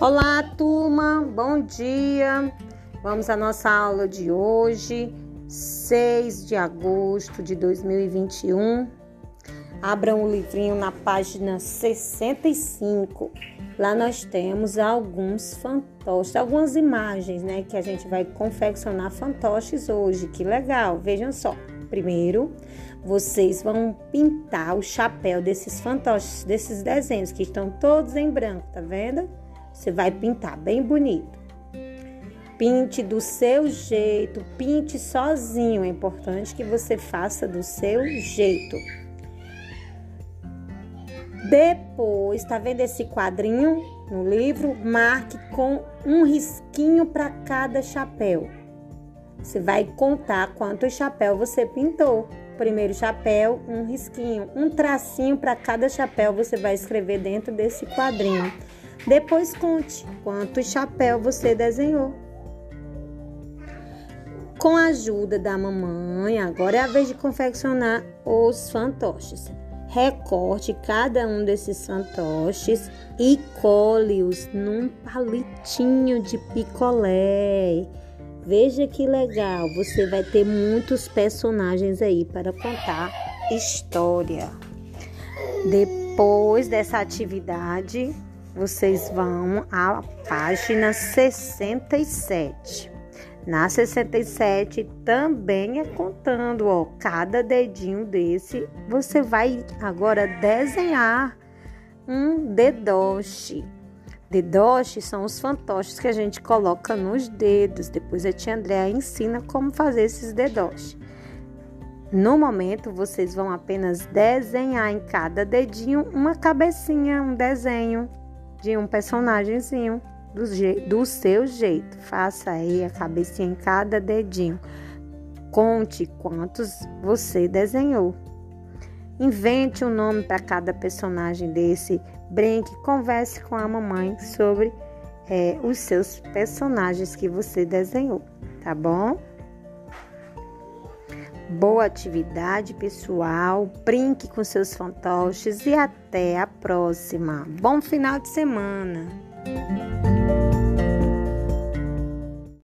Olá, turma, bom dia. Vamos à nossa aula de hoje, 6 de agosto de 2021. Abram o livrinho na página 65. Lá nós temos alguns fantoches, algumas imagens, né, que a gente vai confeccionar fantoches hoje. Que legal! Vejam só. Primeiro, vocês vão pintar o chapéu desses fantoches, desses desenhos que estão todos em branco, tá vendo? Você vai pintar bem bonito. Pinte do seu jeito, pinte sozinho. É importante que você faça do seu jeito. Depois, tá vendo esse quadrinho no livro? Marque com um risquinho para cada chapéu. Você vai contar quantos chapéu você pintou. Primeiro chapéu, um risquinho, um tracinho para cada chapéu você vai escrever dentro desse quadrinho. Depois conte quantos chapéus você desenhou. Com a ajuda da mamãe, agora é a vez de confeccionar os fantoches. Recorte cada um desses fantoches e cole-os num palitinho de picolé. Veja que legal, você vai ter muitos personagens aí para contar história. Depois dessa atividade, vocês vão à página 67. Na 67 também é contando, ó, cada dedinho desse, você vai agora desenhar um dedoche. Dedoche são os fantoches que a gente coloca nos dedos. Depois a tia Andréa ensina como fazer esses dedoches. No momento, vocês vão apenas desenhar em cada dedinho uma cabecinha, um desenho de um personagemzinho do, do seu jeito. Faça aí a cabecinha em cada dedinho. Conte quantos você desenhou. Invente um nome para cada personagem desse. Brinque, converse com a mamãe sobre é, os seus personagens que você desenhou, tá bom? Boa atividade, pessoal. Brinque com seus fantoches e até a próxima. Bom final de semana.